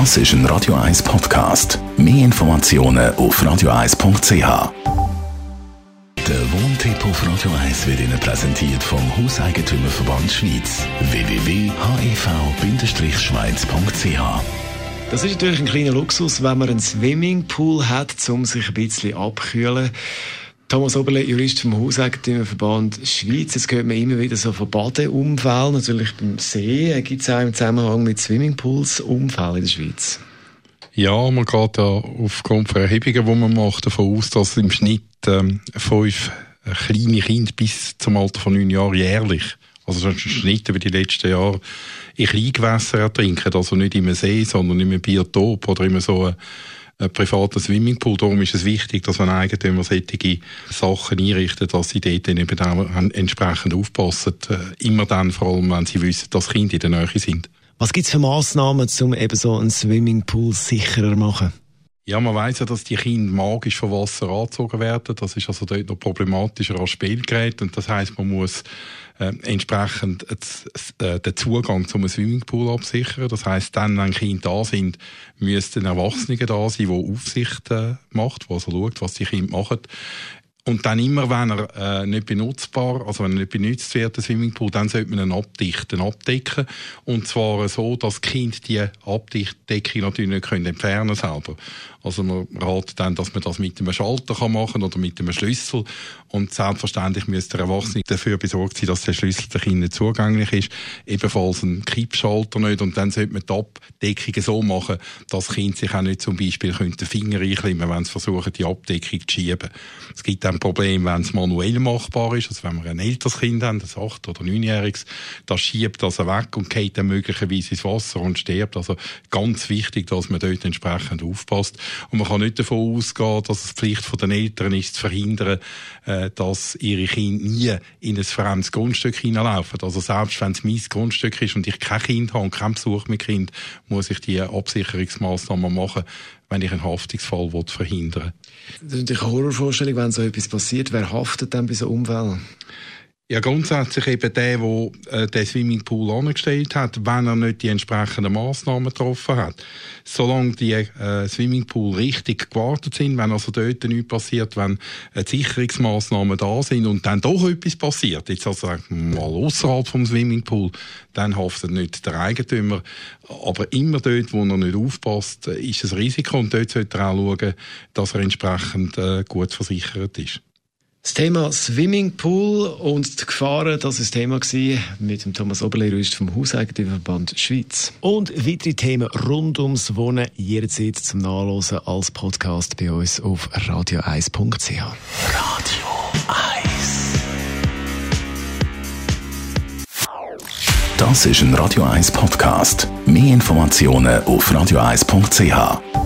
Das ist ein Radio 1 Podcast. Mehr Informationen auf radio1.ch. Der Wohntipp auf Radio 1 wird Ihnen präsentiert vom Hauseigentümerverband Schweiz. www.hev-schweiz.ch Das ist natürlich ein kleiner Luxus, wenn man einen Swimmingpool hat, um sich ein bisschen abkühlen. Thomas Oberle, Jurist vom Hauseigentümerverband Schweiz. Jetzt hört man immer wieder so von Badeunfällen, natürlich beim See. Gibt es auch im Zusammenhang mit Swimmingpools Unfälle in der Schweiz? Ja, man geht ja aufgrund von Erhebungen, die man macht, davon aus, dass im Schnitt ähm, fünf kleine Kinder bis zum Alter von neun Jahren jährlich, also das ist ein Schnitt über die letzten Jahre, in Kleingewässer ertrinken. Also nicht im See, sondern in einem Biotop oder in so einem ein privater Swimmingpool. Darum ist es wichtig, dass man Eigentümer solche Sachen einrichtet, dass sie dort dann eben auch entsprechend aufpassen. Äh, immer dann, vor allem, wenn sie wissen, dass Kinder in der Nähe sind. Was gibt es für Massnahmen, um eben so einen Swimmingpool sicherer zu machen? Ja, man weiß ja, dass die Kinder magisch von Wasser angezogen werden. Das ist also dort noch problematischer als Spielgerät. Und das heißt, man muss äh, entsprechend äh, den Zugang zum Swimmingpool absichern. Das heißt, dann, wenn Kinder da sind, müssten Erwachsene da sein, die Aufsicht äh, macht, die also schaut, was die Kinder machen. Und dann immer, wenn er äh, nicht benutzbar, also wenn er nicht benutzt wird, der Swimmingpool, dann sollte man ihn abdichten, abdecken. Und zwar so, dass die Kinder die Abdichtdecke natürlich nicht können entfernen selber. Also man ratet dann, dass man das mit einem Schalter kann machen oder mit einem Schlüssel. Und selbstverständlich müsste der Erwachsene dafür besorgt sein, dass der Schlüssel den Kindern zugänglich ist. Ebenfalls ein Kippschalter nicht. Und dann sollte man die Abdeckung so machen, dass Kinder sich auch nicht zum Beispiel den Finger einklemmen wenn sie versuchen, die Abdeckung zu schieben. Es gibt dann Problem, wenn es manuell machbar ist. Also wenn wir ein älteres Kind haben, ein acht- oder neunjähriges, das schiebt das weg und geht dann möglicherweise ins Wasser und stirbt. Also ganz wichtig, dass man dort entsprechend aufpasst. Und man kann nicht davon ausgehen, dass es Pflicht der Eltern ist, zu verhindern, äh, dass ihre Kinder nie in ein fremdes Grundstück hineinlaufen. Also selbst wenn es mein Grundstück ist und ich kein Kind habe und keinen Besuch mit Kind, muss ich die Absicherungsmaßnahmen machen, wenn ich einen Haftungsfall verhindern will. Das ist natürlich eine Horrorvorstellung, wenn so etwas passiert. Wer haftet dann bei so Unfällen? Ja, grundsätzlich eben der, der äh, den Swimmingpool angestellt hat, wenn er nicht die entsprechenden Massnahmen getroffen hat. Solange die äh, Swimmingpool richtig gewartet sind, wenn also dort nichts passiert, wenn äh, Sicherungsmaßnahmen da sind und dann doch etwas passiert, jetzt also mal außerhalb vom Swimmingpool, dann haftet nicht der Eigentümer. Aber immer dort, wo er nicht aufpasst, äh, ist es Risiko und dort sollte er auch schauen, dass er entsprechend äh, gut versichert ist. Das Thema Swimmingpool und die Gefahren, das ist das Thema mit dem Thomas Oberle, vom Hauseigentümerverband Schweiz. Und weitere Themen rund ums Wohnen jederzeit zum Nachlesen als Podcast bei uns auf radio1.ch. Radio 1 Das ist ein Radio 1 Podcast. Mehr Informationen auf radio1.ch.